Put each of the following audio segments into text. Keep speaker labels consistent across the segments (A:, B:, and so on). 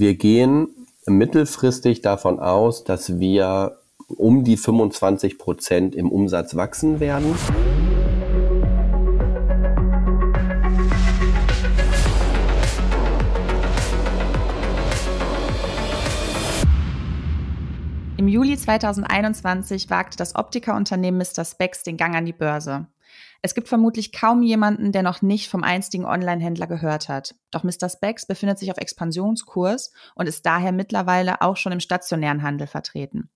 A: wir gehen mittelfristig davon aus, dass wir um die 25 Prozent im Umsatz wachsen werden.
B: Im Juli 2021 wagte das Optikerunternehmen Mr. Specs den Gang an die Börse. Es gibt vermutlich kaum jemanden, der noch nicht vom einstigen Online-Händler gehört hat. Doch Mr. Specs befindet sich auf Expansionskurs und ist daher mittlerweile auch schon im stationären Handel vertreten.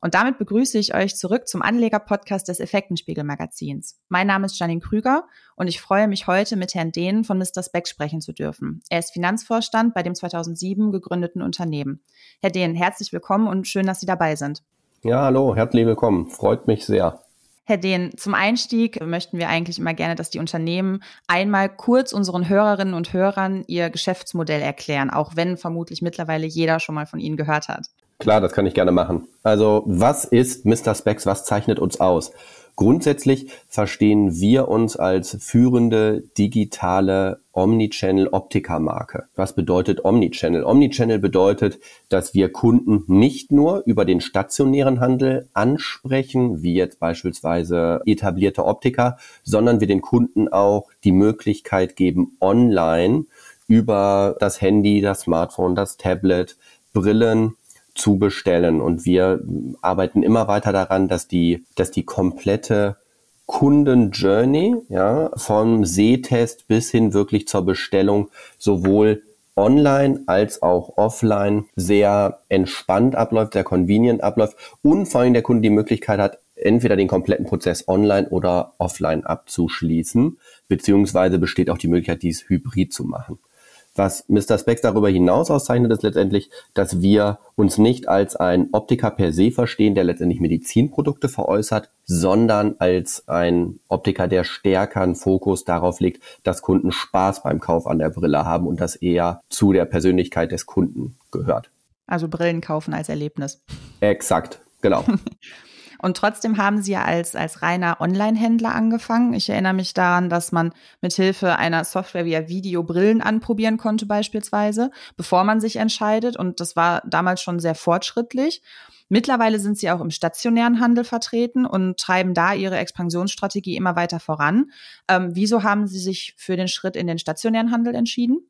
B: Und damit begrüße ich euch zurück zum Anleger-Podcast des Effektenspiegel-Magazins. Mein Name ist Janine Krüger und ich freue mich heute mit Herrn Dehn von Mr. Speck sprechen zu dürfen. Er ist Finanzvorstand bei dem 2007 gegründeten Unternehmen. Herr Dehn, herzlich willkommen und schön, dass Sie dabei sind.
A: Ja, hallo, herzlich willkommen. Freut mich sehr.
B: Herr Dehn, zum Einstieg möchten wir eigentlich immer gerne, dass die Unternehmen einmal kurz unseren Hörerinnen und Hörern ihr Geschäftsmodell erklären, auch wenn vermutlich mittlerweile jeder schon mal von Ihnen gehört hat.
A: Klar, das kann ich gerne machen. Also, was ist Mr. Specs? Was zeichnet uns aus? Grundsätzlich verstehen wir uns als führende digitale Omnichannel-Optiker-Marke. Was bedeutet Omnichannel? Omnichannel bedeutet, dass wir Kunden nicht nur über den stationären Handel ansprechen, wie jetzt beispielsweise etablierte Optiker, sondern wir den Kunden auch die Möglichkeit geben, online über das Handy, das Smartphone, das Tablet, Brillen zu bestellen. Und wir arbeiten immer weiter daran, dass die, dass die komplette Kundenjourney, ja, vom Sehtest bis hin wirklich zur Bestellung sowohl online als auch offline sehr entspannt abläuft, sehr convenient abläuft und vor allem der Kunde die Möglichkeit hat, entweder den kompletten Prozess online oder offline abzuschließen, beziehungsweise besteht auch die Möglichkeit, dies hybrid zu machen. Was Mr. Specs darüber hinaus auszeichnet, ist letztendlich, dass wir uns nicht als ein Optiker per se verstehen, der letztendlich Medizinprodukte veräußert, sondern als ein Optiker, der stärker einen Fokus darauf legt, dass Kunden Spaß beim Kauf an der Brille haben und das eher zu der Persönlichkeit des Kunden gehört.
B: Also Brillen kaufen als Erlebnis.
A: Exakt, genau.
B: Und trotzdem haben sie ja als, als reiner Online-Händler angefangen. Ich erinnere mich daran, dass man mit Hilfe einer Software via Video Brillen anprobieren konnte beispielsweise, bevor man sich entscheidet. Und das war damals schon sehr fortschrittlich. Mittlerweile sind sie auch im stationären Handel vertreten und treiben da ihre Expansionsstrategie immer weiter voran. Ähm, wieso haben Sie sich für den Schritt in den stationären Handel entschieden?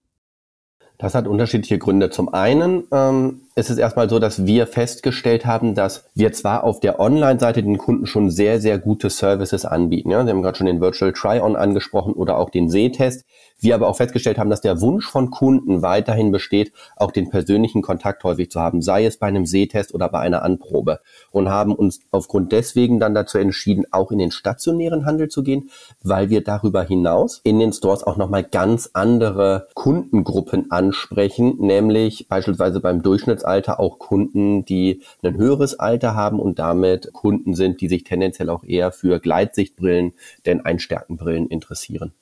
A: Das hat unterschiedliche Gründe. Zum einen ähm, ist es erstmal so, dass wir festgestellt haben, dass wir zwar auf der Online-Seite den Kunden schon sehr, sehr gute Services anbieten. Ja? Sie haben gerade schon den Virtual Try-On angesprochen oder auch den Sehtest. Wir aber auch festgestellt haben, dass der Wunsch von Kunden weiterhin besteht, auch den persönlichen Kontakt häufig zu haben, sei es bei einem Sehtest oder bei einer Anprobe. Und haben uns aufgrund deswegen dann dazu entschieden, auch in den stationären Handel zu gehen, weil wir darüber hinaus in den Stores auch nochmal ganz andere Kundengruppen ansprechen, nämlich beispielsweise beim Durchschnittsalter auch Kunden, die ein höheres Alter haben und damit Kunden sind, die sich tendenziell auch eher für Gleitsichtbrillen, denn Einstärkenbrillen interessieren.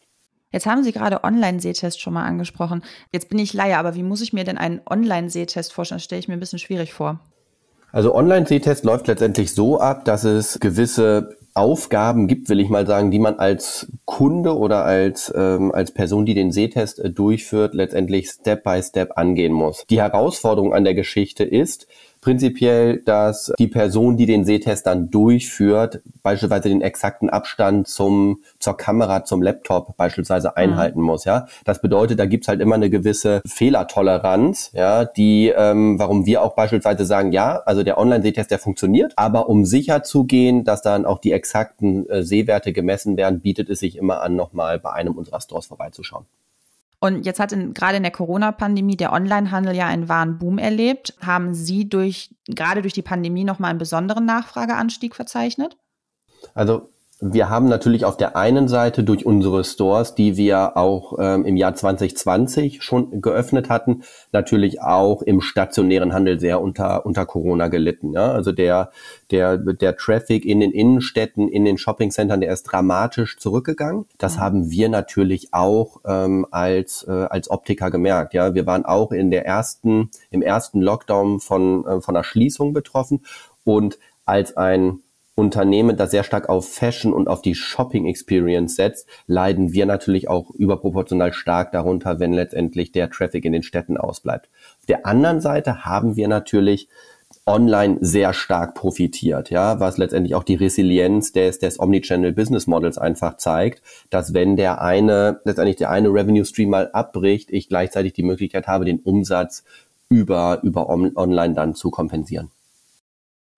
B: Jetzt haben Sie gerade Online-Sehtest schon mal angesprochen. Jetzt bin ich Laie, aber wie muss ich mir denn einen Online-Sehtest vorstellen? Das stelle ich mir ein bisschen schwierig vor.
A: Also Online-Sehtest läuft letztendlich so ab, dass es gewisse Aufgaben gibt, will ich mal sagen, die man als Kunde oder als, ähm, als Person, die den Sehtest äh, durchführt, letztendlich Step by Step angehen muss. Die Herausforderung an der Geschichte ist, prinzipiell, dass die Person, die den Sehtest dann durchführt, beispielsweise den exakten Abstand zum, zur Kamera, zum Laptop beispielsweise mhm. einhalten mhm. muss. Ja, das bedeutet, da gibt's halt immer eine gewisse Fehlertoleranz, ja, die, ähm, warum wir auch beispielsweise sagen, ja, also der Online-Sehtest, der funktioniert, aber um sicher zu gehen, dass dann auch die exakten äh, Sehwerte gemessen werden, bietet es sich immer an, nochmal bei einem unserer Stores vorbeizuschauen.
B: Und jetzt hat in, gerade in der Corona-Pandemie der Onlinehandel ja einen wahren Boom erlebt. Haben Sie durch, gerade durch die Pandemie nochmal einen besonderen Nachfrageanstieg verzeichnet?
A: Also wir haben natürlich auf der einen Seite durch unsere Stores, die wir auch ähm, im Jahr 2020 schon geöffnet hatten, natürlich auch im stationären Handel sehr unter, unter Corona gelitten. Ja? Also der, der, der Traffic in den Innenstädten, in den Shoppingcentern, der ist dramatisch zurückgegangen. Das mhm. haben wir natürlich auch ähm, als, äh, als Optiker gemerkt. Ja? Wir waren auch in der ersten, im ersten Lockdown von, äh, von einer Schließung betroffen und als ein Unternehmen, das sehr stark auf Fashion und auf die Shopping Experience setzt, leiden wir natürlich auch überproportional stark darunter, wenn letztendlich der Traffic in den Städten ausbleibt. Auf der anderen Seite haben wir natürlich online sehr stark profitiert, ja, was letztendlich auch die Resilienz des, des Omnichannel Business Models einfach zeigt, dass wenn der eine, letztendlich der eine Revenue Stream mal abbricht, ich gleichzeitig die Möglichkeit habe, den Umsatz über, über online dann zu kompensieren.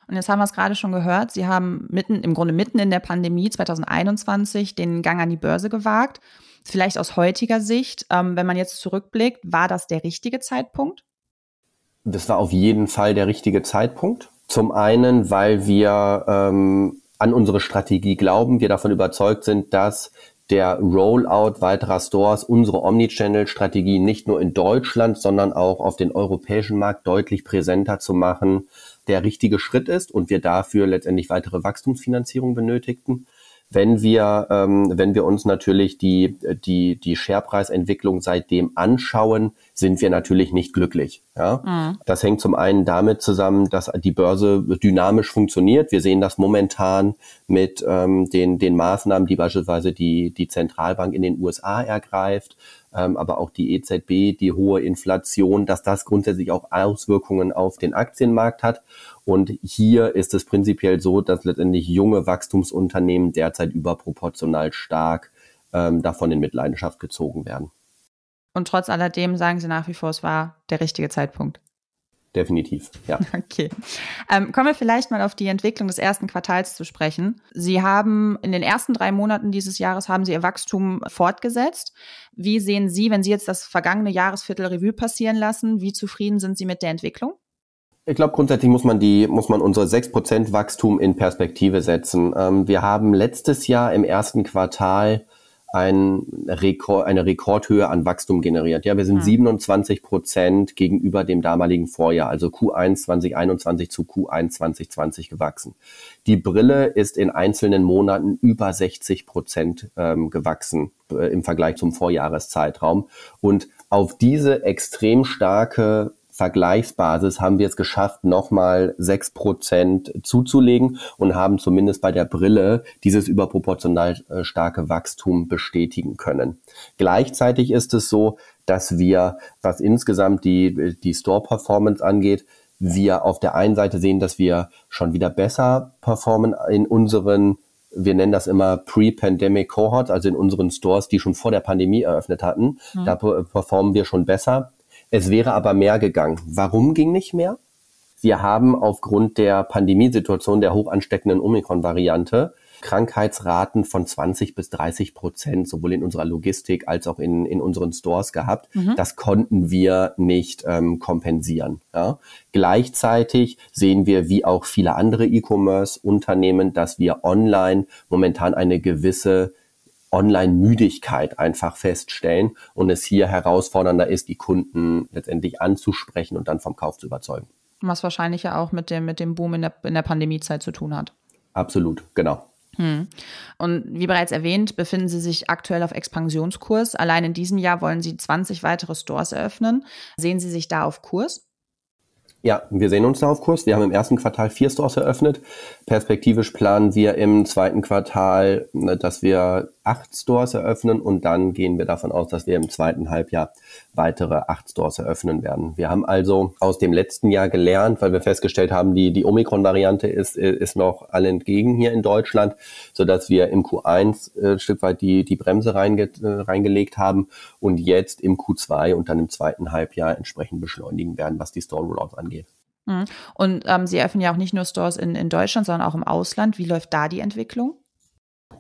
B: Und jetzt haben wir es gerade schon gehört. Sie haben mitten, im Grunde mitten in der Pandemie 2021 den Gang an die Börse gewagt. Vielleicht aus heutiger Sicht, ähm, wenn man jetzt zurückblickt, war das der richtige Zeitpunkt?
A: Das war auf jeden Fall der richtige Zeitpunkt. Zum einen, weil wir ähm, an unsere Strategie glauben, wir davon überzeugt sind, dass der Rollout weiterer Stores unsere Omnichannel-Strategie nicht nur in Deutschland, sondern auch auf den europäischen Markt deutlich präsenter zu machen, der richtige Schritt ist und wir dafür letztendlich weitere Wachstumsfinanzierung benötigten. Wenn wir, ähm, wenn wir uns natürlich die, die, die Sharepreisentwicklung seitdem anschauen, sind wir natürlich nicht glücklich. Ja? Mhm. Das hängt zum einen damit zusammen, dass die Börse dynamisch funktioniert. Wir sehen das momentan mit ähm, den, den Maßnahmen, die beispielsweise die, die Zentralbank in den USA ergreift, ähm, aber auch die EZB, die hohe Inflation, dass das grundsätzlich auch Auswirkungen auf den Aktienmarkt hat. Und hier ist es prinzipiell so, dass letztendlich junge Wachstumsunternehmen derzeit überproportional stark ähm, davon in Mitleidenschaft gezogen werden.
B: Und trotz alledem sagen Sie nach wie vor, es war der richtige Zeitpunkt.
A: Definitiv, ja.
B: Okay. Ähm, kommen wir vielleicht mal auf die Entwicklung des ersten Quartals zu sprechen. Sie haben in den ersten drei Monaten dieses Jahres haben Sie Ihr Wachstum fortgesetzt. Wie sehen Sie, wenn Sie jetzt das vergangene Jahresviertel Revue passieren lassen, wie zufrieden sind Sie mit der Entwicklung?
A: Ich glaube, grundsätzlich muss man die, muss man unsere 6% Wachstum in Perspektive setzen. Ähm, wir haben letztes Jahr im ersten Quartal ein Rekord, eine Rekordhöhe an Wachstum generiert. Ja, wir sind mhm. 27 Prozent gegenüber dem damaligen Vorjahr, also Q1 2021 zu Q1 2020 gewachsen. Die Brille ist in einzelnen Monaten über 60 Prozent ähm, gewachsen äh, im Vergleich zum Vorjahreszeitraum. Und auf diese extrem starke Vergleichsbasis haben wir es geschafft, nochmal sechs Prozent zuzulegen und haben zumindest bei der Brille dieses überproportional äh, starke Wachstum bestätigen können. Gleichzeitig ist es so, dass wir, was insgesamt die, die Store-Performance angeht, wir auf der einen Seite sehen, dass wir schon wieder besser performen in unseren wir nennen das immer Pre-Pandemic Cohorts, also in unseren Stores, die schon vor der Pandemie eröffnet hatten. Mhm. Da performen wir schon besser. Es wäre aber mehr gegangen. Warum ging nicht mehr? Wir haben aufgrund der Pandemiesituation der hoch ansteckenden Omikron-Variante Krankheitsraten von 20 bis 30 Prozent, sowohl in unserer Logistik als auch in, in unseren Stores gehabt. Mhm. Das konnten wir nicht ähm, kompensieren. Ja. Gleichzeitig sehen wir, wie auch viele andere E-Commerce-Unternehmen, dass wir online momentan eine gewisse Online-Müdigkeit einfach feststellen und es hier herausfordernder ist, die Kunden letztendlich anzusprechen und dann vom Kauf zu überzeugen.
B: Was wahrscheinlich ja auch mit dem, mit dem Boom in der, in der Pandemiezeit zu tun hat.
A: Absolut, genau.
B: Hm. Und wie bereits erwähnt, befinden Sie sich aktuell auf Expansionskurs. Allein in diesem Jahr wollen Sie 20 weitere Stores eröffnen. Sehen Sie sich da auf Kurs?
A: Ja, wir sehen uns da auf Kurs. Wir haben im ersten Quartal vier Stores eröffnet. Perspektivisch planen wir im zweiten Quartal, ne, dass wir acht Stores eröffnen und dann gehen wir davon aus, dass wir im zweiten Halbjahr weitere acht Stores eröffnen werden. Wir haben also aus dem letzten Jahr gelernt, weil wir festgestellt haben, die, die Omikron-Variante ist, ist noch alle entgegen hier in Deutschland, so dass wir im Q1 äh, ein Stück weit die, die Bremse reinge, äh, reingelegt haben und jetzt im Q2 und dann im zweiten Halbjahr entsprechend beschleunigen werden, was die Store-Rollouts angeht.
B: Mhm. Und ähm, Sie öffnen ja auch nicht nur Stores in, in Deutschland, sondern auch im Ausland. Wie läuft da die Entwicklung?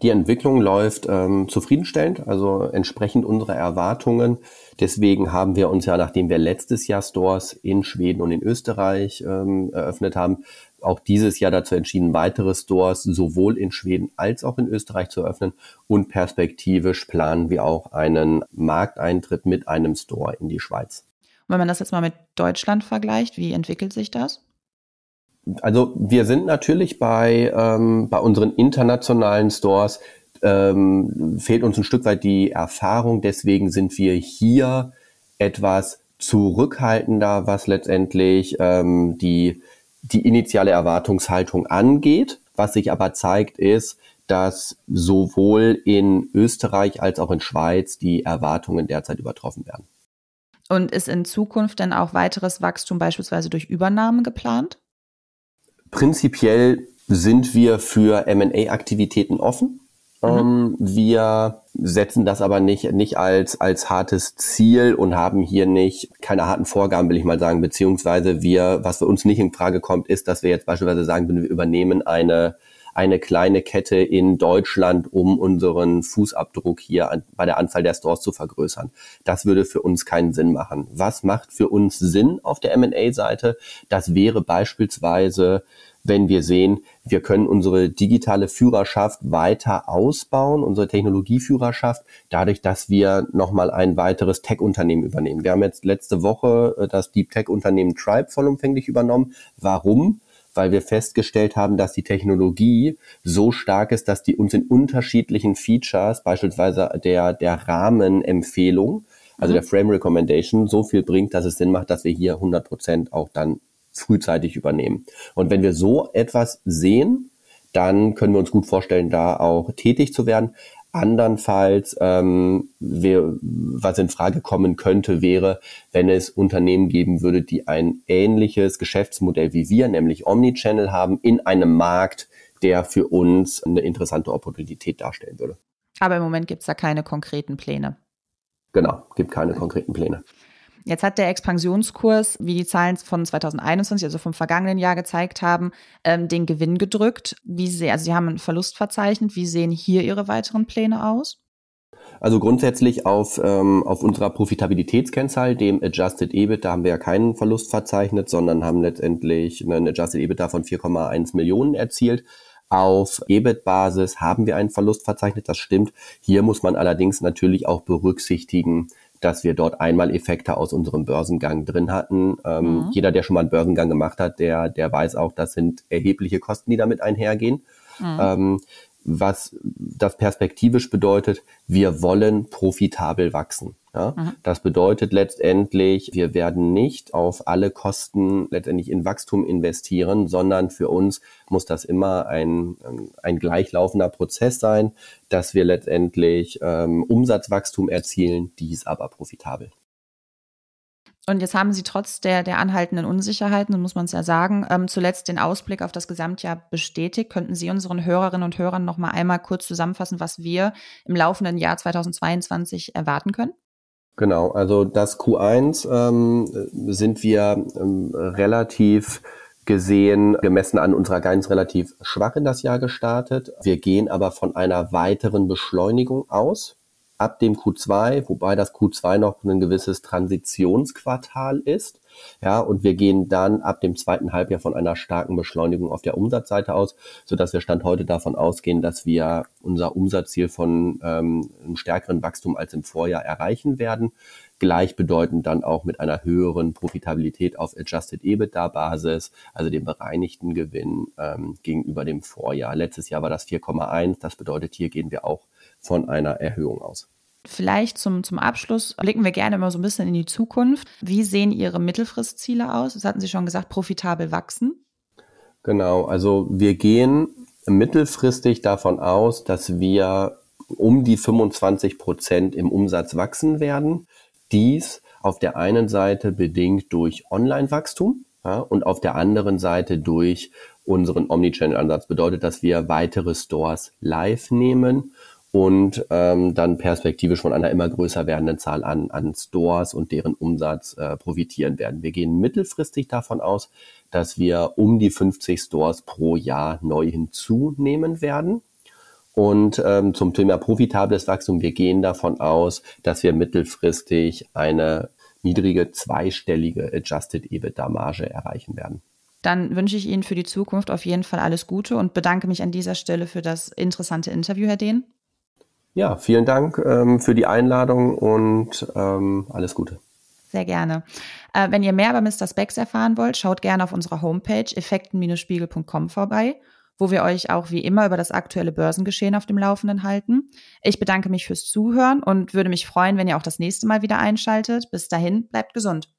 A: Die Entwicklung läuft ähm, zufriedenstellend, also entsprechend unserer Erwartungen. Deswegen haben wir uns ja, nachdem wir letztes Jahr Stores in Schweden und in Österreich ähm, eröffnet haben, auch dieses Jahr dazu entschieden, weitere Stores sowohl in Schweden als auch in Österreich zu eröffnen. Und perspektivisch planen wir auch einen Markteintritt mit einem Store in die Schweiz.
B: Und wenn man das jetzt mal mit Deutschland vergleicht, wie entwickelt sich das?
A: Also wir sind natürlich bei, ähm, bei unseren internationalen Stores, ähm, fehlt uns ein Stück weit die Erfahrung. Deswegen sind wir hier etwas zurückhaltender, was letztendlich ähm, die, die initiale Erwartungshaltung angeht Was sich aber zeigt, ist, dass sowohl in Österreich als auch in Schweiz die Erwartungen derzeit übertroffen werden.
B: Und ist in Zukunft denn auch weiteres Wachstum beispielsweise durch Übernahmen geplant?
A: Prinzipiell sind wir für M&A-Aktivitäten offen. Mhm. Ähm, wir setzen das aber nicht, nicht als, als hartes Ziel und haben hier nicht keine harten Vorgaben, will ich mal sagen, beziehungsweise wir, was für uns nicht in Frage kommt, ist, dass wir jetzt beispielsweise sagen, wir übernehmen eine eine kleine Kette in Deutschland, um unseren Fußabdruck hier an, bei der Anzahl der Stores zu vergrößern. Das würde für uns keinen Sinn machen. Was macht für uns Sinn auf der M&A-Seite? Das wäre beispielsweise wenn wir sehen, wir können unsere digitale Führerschaft weiter ausbauen, unsere Technologieführerschaft, dadurch, dass wir nochmal ein weiteres Tech-Unternehmen übernehmen. Wir haben jetzt letzte Woche äh, das Deep Tech-Unternehmen Tribe vollumfänglich übernommen. Warum? Weil wir festgestellt haben, dass die Technologie so stark ist, dass die uns in unterschiedlichen Features, beispielsweise der, der Rahmenempfehlung, also mhm. der Frame Recommendation, so viel bringt, dass es Sinn macht, dass wir hier 100 Prozent auch dann frühzeitig übernehmen. Und wenn wir so etwas sehen, dann können wir uns gut vorstellen, da auch tätig zu werden. Andernfalls, ähm, wir, was in Frage kommen könnte, wäre, wenn es Unternehmen geben würde, die ein ähnliches Geschäftsmodell wie wir, nämlich Omnichannel haben, in einem Markt, der für uns eine interessante Opportunität darstellen würde.
B: Aber im Moment gibt es da keine konkreten Pläne.
A: Genau, gibt keine konkreten Pläne.
B: Jetzt hat der Expansionskurs, wie die Zahlen von 2021, also vom vergangenen Jahr gezeigt haben, ähm, den Gewinn gedrückt. Wie sehr, also Sie haben einen Verlust verzeichnet. Wie sehen hier Ihre weiteren Pläne aus?
A: Also grundsätzlich auf, ähm, auf unserer Profitabilitätskennzahl, dem Adjusted EBIT, da haben wir ja keinen Verlust verzeichnet, sondern haben letztendlich einen Adjusted EBITDA von 4,1 Millionen erzielt. Auf EBIT-Basis haben wir einen Verlust verzeichnet, das stimmt. Hier muss man allerdings natürlich auch berücksichtigen, dass wir dort einmal Effekte aus unserem Börsengang drin hatten. Ähm, mhm. Jeder, der schon mal einen Börsengang gemacht hat, der, der weiß auch, das sind erhebliche Kosten, die damit einhergehen. Mhm. Ähm, was das perspektivisch bedeutet, wir wollen profitabel wachsen. Ja? Mhm. Das bedeutet letztendlich, wir werden nicht auf alle Kosten letztendlich in Wachstum investieren, sondern für uns muss das immer ein, ein gleichlaufender Prozess sein, dass wir letztendlich ähm, Umsatzwachstum erzielen, dies aber profitabel.
B: Und jetzt haben Sie trotz der, der anhaltenden Unsicherheiten, so muss man es ja sagen, ähm, zuletzt den Ausblick auf das Gesamtjahr bestätigt. Könnten Sie unseren Hörerinnen und Hörern noch mal einmal kurz zusammenfassen, was wir im laufenden Jahr 2022 erwarten können?
A: Genau, also das Q1 ähm, sind wir ähm, relativ gesehen, gemessen an unserer Guidance relativ schwach in das Jahr gestartet. Wir gehen aber von einer weiteren Beschleunigung aus ab dem Q2, wobei das Q2 noch ein gewisses Transitionsquartal ist. Ja, und wir gehen dann ab dem zweiten Halbjahr von einer starken Beschleunigung auf der Umsatzseite aus, so dass wir Stand heute davon ausgehen, dass wir unser Umsatzziel von ähm, einem stärkeren Wachstum als im Vorjahr erreichen werden. Gleichbedeutend dann auch mit einer höheren Profitabilität auf Adjusted EBITDA-Basis, also dem bereinigten Gewinn ähm, gegenüber dem Vorjahr. Letztes Jahr war das 4,1. Das bedeutet, hier gehen wir auch von einer Erhöhung aus.
B: Vielleicht zum, zum Abschluss blicken wir gerne immer so ein bisschen in die Zukunft. Wie sehen Ihre Mittelfristziele aus? Das hatten Sie schon gesagt, profitabel wachsen.
A: Genau, also wir gehen mittelfristig davon aus, dass wir um die 25 Prozent im Umsatz wachsen werden. Dies auf der einen Seite bedingt durch Online-Wachstum ja, und auf der anderen Seite durch unseren Omnichannel-Ansatz. Bedeutet, dass wir weitere Stores live nehmen und ähm, dann perspektivisch von einer immer größer werdenden Zahl an, an Stores und deren Umsatz äh, profitieren werden. Wir gehen mittelfristig davon aus, dass wir um die 50 Stores pro Jahr neu hinzunehmen werden. Und ähm, zum Thema profitables Wachstum, wir gehen davon aus, dass wir mittelfristig eine niedrige zweistellige Adjusted EBITDA-Marge erreichen werden.
B: Dann wünsche ich Ihnen für die Zukunft auf jeden Fall alles Gute und bedanke mich an dieser Stelle für das interessante Interview, Herr Dehn.
A: Ja, vielen Dank ähm, für die Einladung und ähm, alles Gute.
B: Sehr gerne. Äh, wenn ihr mehr über Mr. Specs erfahren wollt, schaut gerne auf unserer Homepage effekten-spiegel.com vorbei, wo wir euch auch wie immer über das aktuelle Börsengeschehen auf dem Laufenden halten. Ich bedanke mich fürs Zuhören und würde mich freuen, wenn ihr auch das nächste Mal wieder einschaltet. Bis dahin, bleibt gesund.